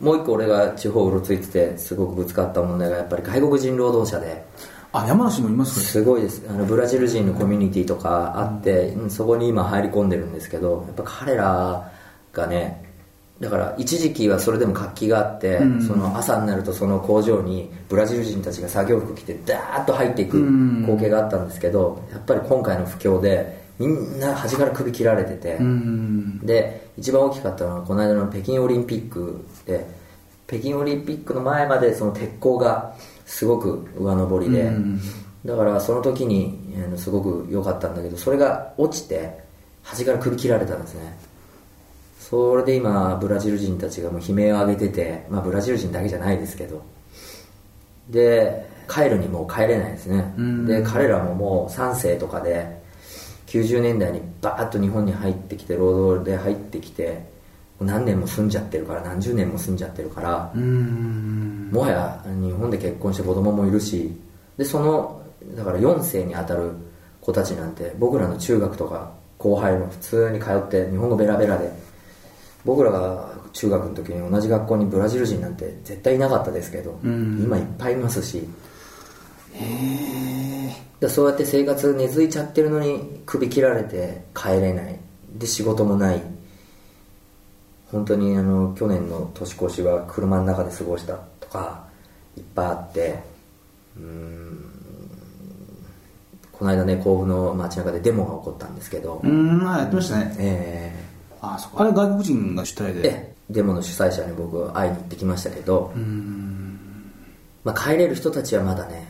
もう一個俺が地方うろついててすごくぶつかった問題がやっぱり外国人労働者で。あ山梨もいますか？すごいです。あのブラジル人のコミュニティとかあって、うんそこに今入り込んでるんですけどやっぱ彼らがねだから一時期はそれでも活気があって、うん。その朝になるとその工場にブラジル人たちが作業服着てダーッと入っていくうん。光景があったんですけどやっぱり今回の不況でみんな端から首切られてて、うん。で一番大きかったのはこの間の北京オリンピックで北京オリンピックの前までその鉄鋼がすごく上上りで、うんだからその時にすごく良かったんだけどそれが落ちて端から首切られたんですね。それで今ブラジル人たちがもう悲鳴を上げてて、まあ、ブラジル人だけじゃないですけど。で帰るにもう帰れないですね。うんで彼らももう3世とかで90年代にバーッと日本に入ってきて労働で入ってきて何年も住んじゃってるから何十年も住んじゃってるからうん。もはや日本で結婚して子供もいるしでそのだから4世に当たる子たちなんて僕らの中学とか後輩も普通に通って日本語ベラベラで僕らが中学の時に同じ学校にブラジル人なんて絶対いなかったですけど、うん。今いっぱいいますしでそうやって生活根付いちゃってるのに首切られて帰れない。で仕事もない。本当にあの去年の年越しは車の中で過ごした。とかいっぱいあって。うーん。この間ね甲府の街中でデモが起こったんですけど、うんまあやってましたね。えあそこあれ外国人が主体で。デモの主催者に僕会いに行ってきましたけど、うん。まあ、帰れる人たちはまだね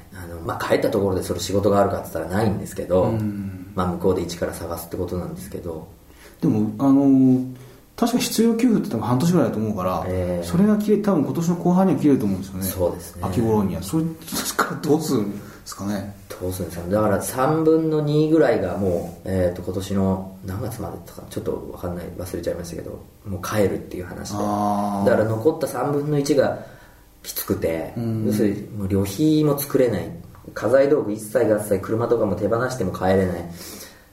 まあ、帰ったところでそれ仕事があるかって言ったらないんですけど、うん。まあ、向こうで一から探すってことなんですけど。でもあの確か必要給付って多分半年ぐらいだと思うから、ええ。それが切れ多分今年の後半には切れると思うんですよね。そうですね。秋頃にはそれからどうするんですかね？どうするんですかだから3分の2ぐらいがもう、えー、と今年の何月までとかちょっと分かんない。忘れちゃいましたけどもう帰るっていう話で。だから残った3分の1がきつくてうん。要するにもう旅費も作れない家財道具一切合切車とかも手放しても帰れない。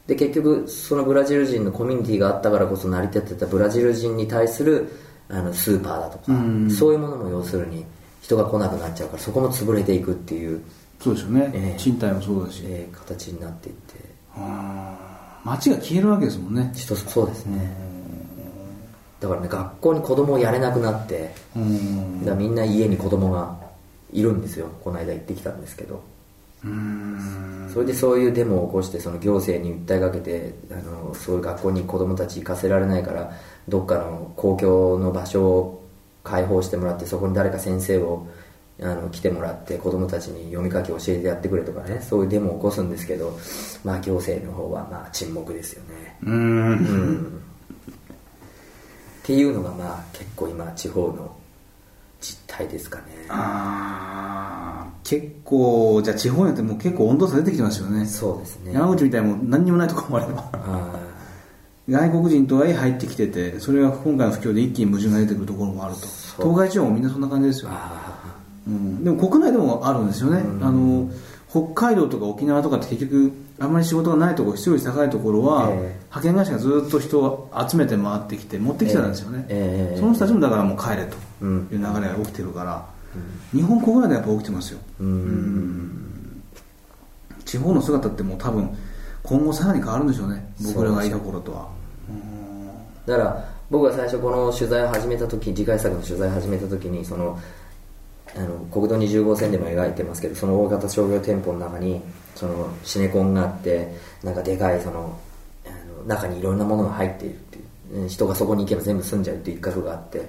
で結局そのブラジル人のコミュニティがあったからこそ成り立ってたブラジル人に対するあのスーパーだとか、うん。そういうものも要するに人が来なくなっちゃうからそこも潰れていくっていう。そうですよね、ええ。賃貸もそうだし、えー形になっていって。街が消えるわけですもんね。人そうですね。だからね学校に子供をやれなくなってうん。だみんな家に子供がいるんですよ。この間行ってきたんですけど。うんそれでそういうデモを起こしてその行政に訴えかけてあのそういう学校に子供たち行かせられないからどっかの公共の場所を開放してもらってそこに誰か先生をあの来てもらって子供たちに読み書き教えてやってくれとかねそういうデモを起こすんですけどまあ行政の方はまあ沈黙ですよね。うんうん。っていうのがまあ結構今地方の実態ですかね。あー結構じゃあ地方によってもう結構温度差出てきてますよね。そうですね。山口みたいにもう何にもないとこもあればあ外国人とはいえ入ってきててそれが今回の不況で一気に矛盾が出てくるところもあると。そう。東海地方もみんなそんな感じですーよ、あうん、でも国内でもあるんですよね、うん。あの北海道とか沖縄とかって結局あんまり仕事がないところ質より高いところは、ええ。派遣会社がずっと人を集めて回ってきて持ってきてたんですよね、ええ。その人たちもだからもう帰れとうんいう流れが起きてるから、日本国内でやっぱ起きてますよ、うん。地方の姿ってもう多分今後さらに変わるんでしょうね。僕らがいた頃とは。だから僕が最初この取材を始めた時次回作の取材を始めた時にそのあの国道20号線でも描いてますけどその大型商業店舗の中にそのシネコンがあってなんかでかいそのあの中にいろんなものが入っているっていう。人がそこに行けば全部住んじゃうっていう一角があって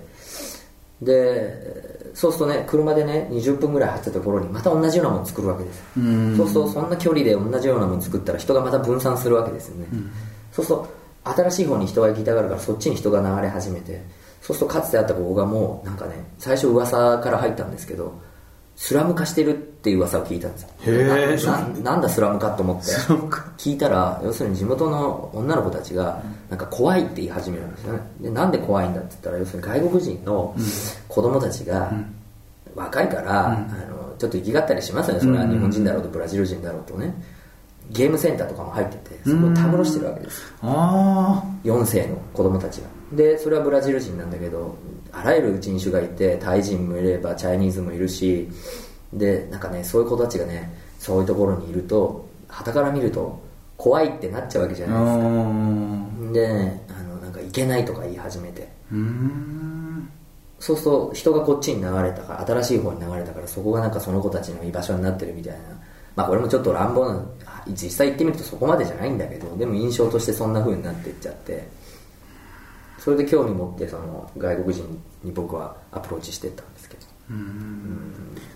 でそうするとね車でね20分ぐらい走ったところにまた同じようなもの作るわけですうん。そうするとそんな距離で同じようなもの作ったら人がまた分散するわけですよね、そうすると新しい方に人が行きたがるからそっちに人が流れ始めてそうするとかつてあったここがもうなんかね最初噂から入ったんですけどスラム化してるっていう噂を聞いたんですよ。へー。なんだスラム化と思って。聞いたら要するに地元の女の子たちがなんか怖いって言い始めるんですよね。でなんで怖いんだって言ったら要するに外国人の子供たちが若いから、あのちょっと生きがったりしますよね。それは日本人だろうとブラジル人だろうとね。ゲームセンターとかも入っててそこをたむろしてるわけです。あ4世の子供たちが。でそれはブラジル人なんだけどあらゆる人種がいてタイ人もいればチャイニーズもいるしでなんかねそういう子たちがねそういうところにいると傍から見ると怖いってなっちゃうわけじゃあないですか。ーでねあのなんかいけないとか言い始めて。そうすると人がこっちに流れたから新しい方に流れたからそこがなんかその子たちの居場所になってるみたいな。まあこれもちょっと乱暴な実際行ってみるとそこまでじゃないんだけどでも印象としてそんな風になっていっちゃって。それで興味持ってその外国人に僕はアプローチしてた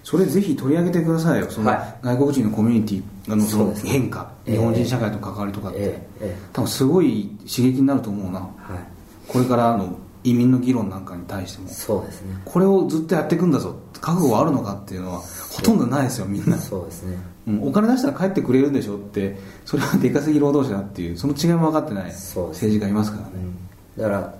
それぜひ取り上げてくださいよその外国人のコミュニティあのその変化、日本人社会と関わりとかって、多分すごい刺激になると思うなはいこれからの移民の議論なん。かに対してもそうですねこれをずっとやっていくん。だぞ覚悟はあるのかっていうのはほとん。どないですよみん。な、そうですねうん。お金出したら帰ってくれるん。でしょってそれは出稼ぎ労働者だっていうその違いも分かってない政治家いますからね、だから、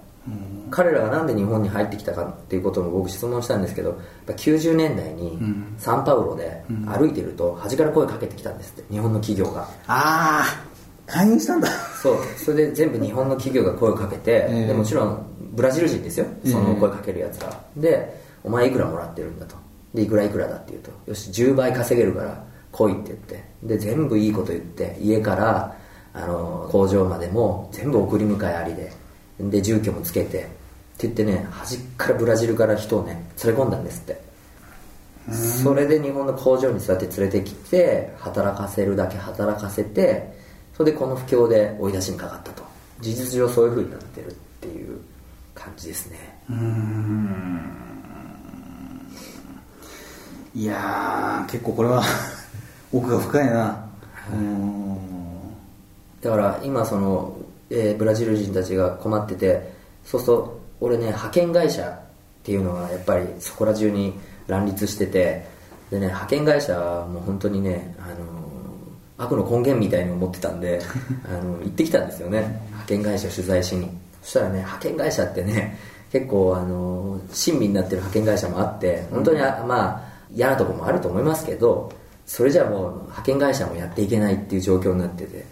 彼らがなんで日本に入ってきたかっていうことも僕質問したんですけどやっぱ90年代にん。サンパウロで歩いてると端から声かけてきたんですって日本の企業が。ああ介入したんだ。そう。それで全部日本の企業が声をかけて、ええ。でもちろんブラジル人ですよ。ええ。その声かけるやつが、でお前いくらもらってるんだと。でいくらいくらだって言うと。よし10倍稼げるから来いって言って。で全部いいこと言って家からあの工場までも全部送り迎えありで。で住居もつけて言ってね端っからブラジルから人をね連れ込んだんですって。それで日本の工場にそうやって連れてきて働かせるだけ働かせてそれでこの不況で追い出しにかかったと。事実上そういう風になってるっていう感じですね。うーん。いやー結構これは 奥が深いな。うーんだから今その、えーブラジル人たちが困っててそうすると俺ね派遣会社っていうのがやっぱりそこら中に乱立しててでね派遣会社はもう本当にね、あのー悪の根源みたいに思ってたんで あの行ってきたんですよね。派遣会社取材しに。そしたらね派遣会社ってね結構あのー親身になってる派遣会社もあって本当にあまあ嫌なところもあると思いますけどそれじゃもう派遣会社もやっていけないっていう状況になってて。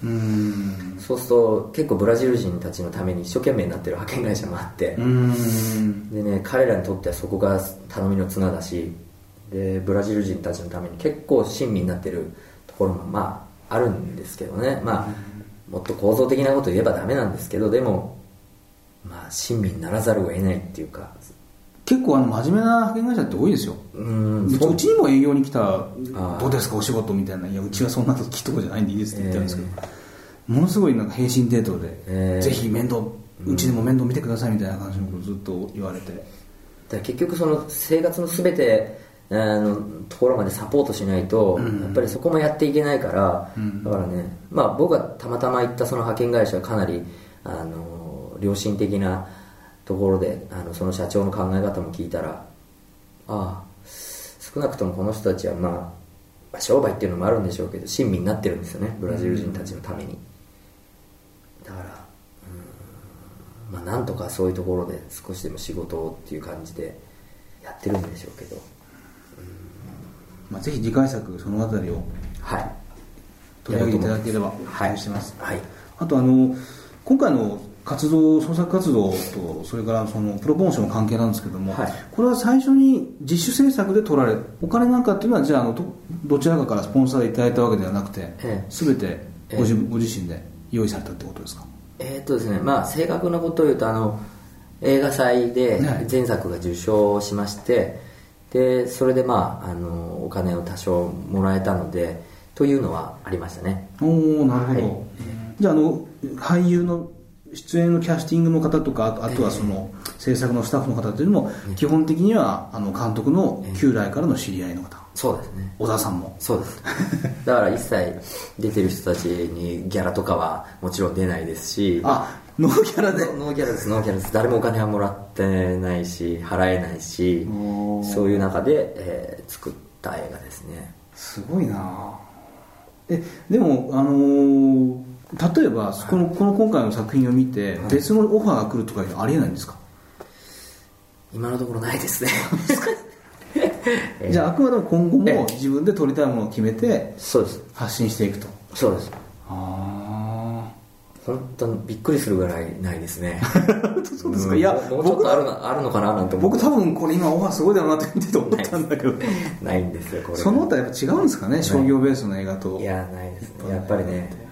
そうすると結構ブラジル人たちのために一生懸命になってる派遣会社もあって。でね彼らにとってはそこが頼みの綱だし。でブラジル人たちのために結構親身になってるところもまああるんですけどね。まあもっと構造的なこと言えばダメなんですけどでもまあ親身にならざるを得ないっていうか結構あの真面目な派遣会社って多いですよ。うーうんう。うちにも営業に来たー。どうですかお仕事みたいな。いやうちはそんなきっとこじゃないんでいいですって言ってるんですけど、ものすごいなんか平身低頭で、えー。ぜひ面倒うちでも面倒見てくださいみたいな感じのことをずっと言われて、だから結局その生活の全てあのところまでサポートしないと、やっぱりそこもやっていけないから、だからね、まあ、僕がたまたま行ったその派遣会社はかなりあの良心的なところであのその社長の考え方も聞いたらああ少なくともこの人たちは、まあ、まあ商売っていうのもあるんでしょうけど親身になってるんですよねブラジル人たちのために、だからうんまあ、なんとかそういうところで少しでも仕事をっていう感じでやってるんでしょうけど。まあ、ぜひ次回作そのあたりをはい。取り上げていただければはい期待してます、はい。あとあの今回の活動創作活動とそれからそのプロポーションの関係なんですけども、はい。これは最初に自主制作で取られお金なんかっていうのはじゃああのどどちらかからスポンサーでいただいたわけではなくて、ええ。全てご自,、ご自身で用意されたってことですか？えーっとですねまあ正確なことを言うとあの映画祭ではい。前作が受賞しまして、でそれでまああのお金を多少もらえたのでというのはありましたね。おおなるほど、はい。じゃああの俳優の出演のキャスティングの方とかあとあとはその制作のスタッフの方というのも基本的にはあの監督の旧来からの知り合いの方。そうですね。小田さんも。そうです。だから一切出てる人たちにギャラとかはもちろん出ないですし。あノーギャラで。ノーギャラです。ノーギャラです。誰もお金はもらってないし払えないしそういう中で、えー作った映画ですね。すごいなえでもあのー例えばこのこの今回の作品を見て別のオファーが来るとかいうのはありえないんですか、今のところないですね。え ーじゃああくまでも今後えも自分で撮りたいものを決めてそうです。発信していくと。そうです。あ本当にびっくりするぐらいないですね。そうですか、ん。いやもうちょっとあるのあるのかななんて思僕多分これ今オファーすごいだろうなって見てて思ったんだけど。ないんです。よこれ。そのあたりやっぱ違うんですかね？商業ベースの映画と。いやないですね。やっぱりね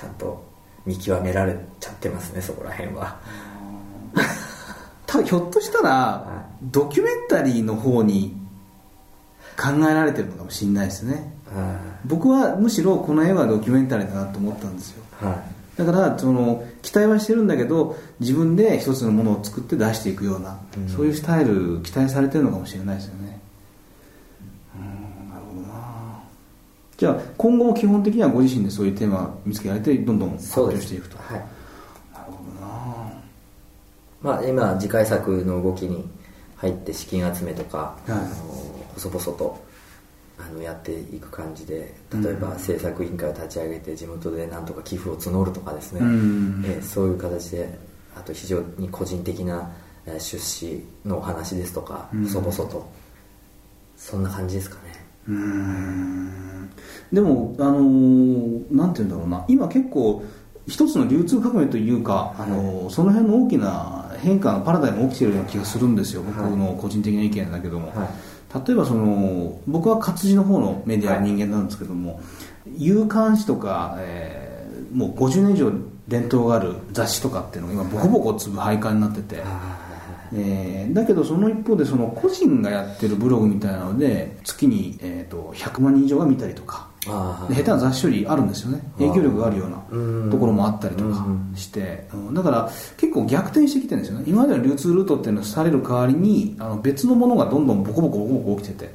ちゃんと見極められちゃってますねそこら辺は。ただひょっとしたらドキュメンタリーの方に考えられてるのかもしれないですね。あ僕はむしろこの映画はドキュメンタリーだなと思ったんですよ。ーはい。だからその期待はしてるんだけど自分で一つのものを作って出していくような、うん。そういうスタイル期待されてるのかもしれないですよねうんなるほどなじゃあ今後も基本的にはご自身でそういうテーマを見つけられてどんどん発表していくと。はい。なるほどなまあ今次回作の動きに入って資金集めとか、はいあの細々とあのやっていく感じで例えば制作委員会を立ち上げて地元でなんとか寄付を募るとかですね、うん。えーそういう形であと非常に個人的なえー出資のお話ですとかうん。細々と。そんな感じですかねうーん。でもあのーなんて言うんだろうな。今結構一つの流通革命というか、あのーその辺の大きな変化のパラダイムが起きてるような気がするんですよ。僕の個人的な意見だけども、はい。例えばその僕は活字の方のメディアの人間なんですけども、夕刊誌とか、えーもう50年以上伝統がある雑誌とかっていうのが今ボコボコ粒廃刊になってて、えーだけどその一方でその個人がやってるブログみたいなので月に、えー、と100万人以上が見たりとか下手な雑誌よりあるんですよね。影響力があるよううんなところもあったりとかして、うんだから結構逆転してきてるんですよね。今までの流通ルートっていうのをされる代わりにあの別のものがどんどんボコボコボコボコ起きてて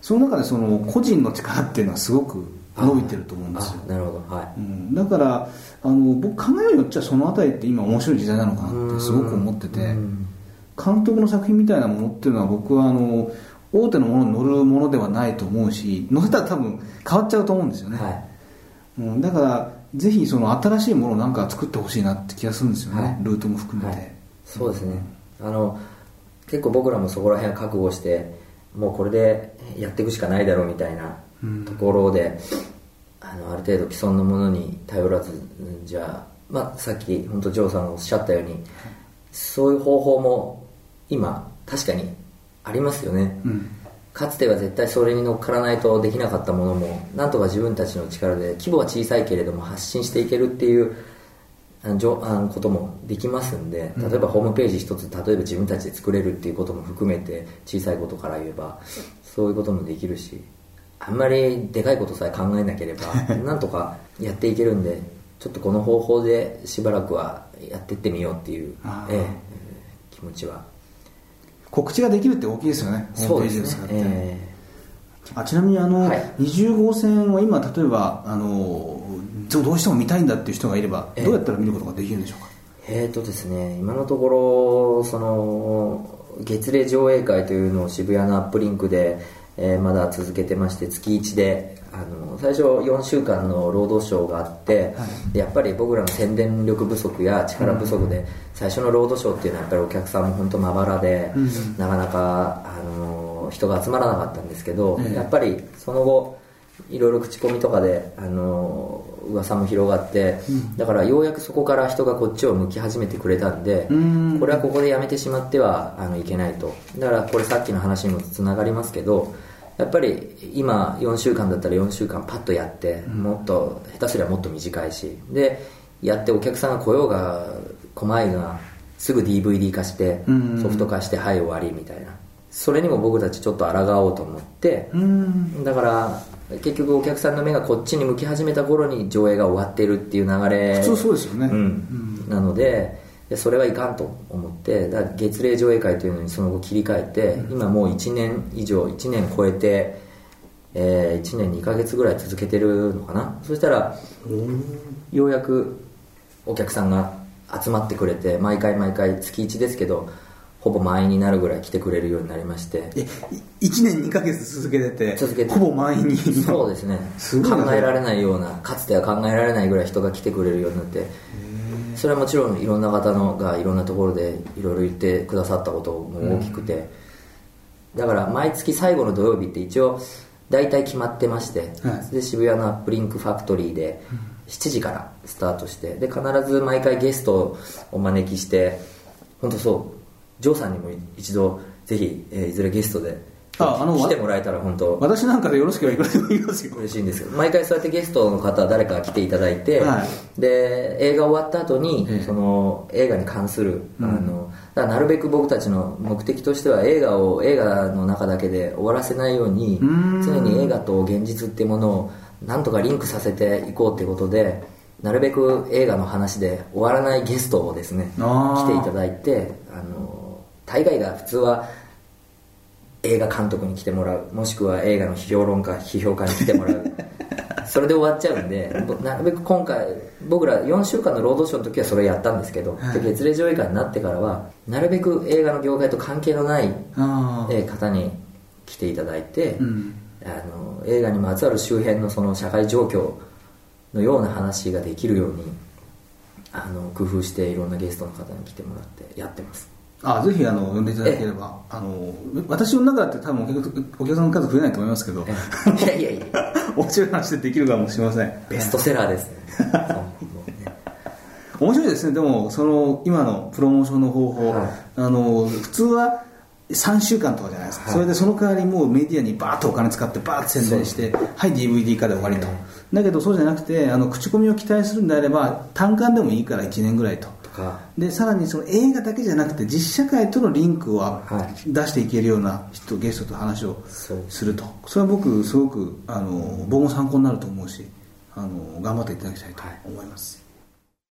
その中でその個人の力っていうのはすごく伸びてると思うんですよ。あなるほど。はい。うん、だからあの僕考えようによっちゃそのあたりって今面白い時代なのかなってすごく思ってて。うん監督の作品みたいなものっていうのは僕はあの大手のものに乗るものではないと思うし乗せたら多分変わっちゃうと思うんですよね、はい。うん、だからぜひその新しいものをなんか作ってほしいなって気がするんですよね、はい。ルートも含めて、はい、そうですね、あの結構僕らもそこら辺は覚悟してもうこれでやっていくしかないだろうみたいなうん。ところで、あのある程度既存のものに頼らずうんじゃあ、まあ、さっき本当ジョーさんがおっしゃったようにそういう方法も今確かにありますよね、うん。かつては絶対それに乗っからないとできなかったものもなんとか自分たちの力で規模は小さいけれども発信していけるっていうあのこともできますんで例えばホームページ一つ例えば自分たちで作れるっていうことも含めて小さいことから言えばそういうこともできるしあんまりでかいことさえ考えなければ なんとかやっていけるんでちょっとこの方法でしばらくはやっていってみようっていうええ気持ちは告知ができるって大きいですよね。ホームページで使って、えあちなみにあの、はい。20号線は今例えばあのどどうしても見たいんだっていう人がいればええ。どうやったら見ることができるんでしょうか、えーとですね、今のところその月例上映会というのを渋谷のアップリンクで、えーまだ続けてまして月1であの最初4週間の労働省があって、でやっぱり僕らの宣伝力不足や力不足で、最初のロードショーっていうのはやっぱりお客さんも本当まばらで、うん。なかなかあの人が集まらなかったんですけど、ええ。やっぱりその後いろいろ口コミとかであの噂も広がって、だからようやくそこから人がこっちを向き始めてくれたんで、うん。これはここでやめてしまってはあのいけないと。だからこれさっきの話にもつながりますけどやっぱり今4週間だったら4週間パッとやって、もっと下手すりゃもっと短いしでやってお客さんが来ようが来まいがすぐ DVD 化してうん。ソフト化してはい終わりみたいな。それにも僕たちちょっと抗おうと思って、うん。だから結局お客さんの目がこっちに向き始めた頃に上映が終わってるっていう流れ普通そうですよね。うん。なのででそれはいかんと思ってだから月例上映会というのにその後切り替えて、今もう1年以上1年超えて、え1年2ヶ月ぐらい続けてるのかな。そしたらようやくお客さんが集まってくれて毎回毎回月1ですけどほぼ満員になるぐらい来てくれるようになりまして。えい1年2ヶ月続けてて続けて。ほぼ満員に。そうですね。考えられないようなかつては考えられないぐらい人が来てくれるようになってそれはもちろんいろんな方のがいろんなところでいろいろ言ってくださったことも大きくて、だから毎月最後の土曜日って一応大体決まってまして、はい。で渋谷のアップリンクファクトリーで、7時からスタートして。で必ず毎回ゲストをお招きして。本当そう。ジョーさんにも一度ぜひ、えーいずれゲストでああの来てもらえたら本当。私なんかでよろしければいくらでも言いますよ。嬉しいんですけど毎回そうやってゲストの方誰か来ていただいて、はで映画終わった後に、ええ。その映画に関する、うん。あのだからなるべく僕たちの目的としては映画を映画の中だけで終わらせないようにうん。常に映画と現実っていうものをなんとかリンクさせていこうっていうことでなるべく映画の話で終わらないゲストをですね来ていただいてあの大概が普通は映画監督に来てもらうもしくは映画の評論家批評家に来てもらう。それで終わっちゃうんでぼなるべく今回僕ら4週間の労働省の時はそれやったんですけど、はい。で月例上映会になってからはなるべく映画の業界と関係のない、方に来ていただいて、うん。あの映画にまつわる周辺のその社会状況のような話ができるようにあの工夫していろんなゲストの方に来てもらってやってますあぜひあの呼んでいただければ。あの私の中だって多分お客さんの数増えないと思いますけど。いやいやいや。面白い話でできるかもしれません。ベストセラーです。ね 面白いですね。でもその今のプロモーションの方法、はい。あの普通は3週間とかじゃないですか、はい。それでその代わりもうメディアにバーッとお金使ってバーッと宣伝してはい DVD 化で終わりと、えだけどそうじゃなくてあの口コミを期待するんであれば単館でもいいから1年ぐらいととか。でさらにその映画だけじゃなくて実社会とのリンクをはい。出していけるような人ゲストと話をすると。それは僕すごくあの僕も参考になると思うしあの頑張っていただきたいと思います、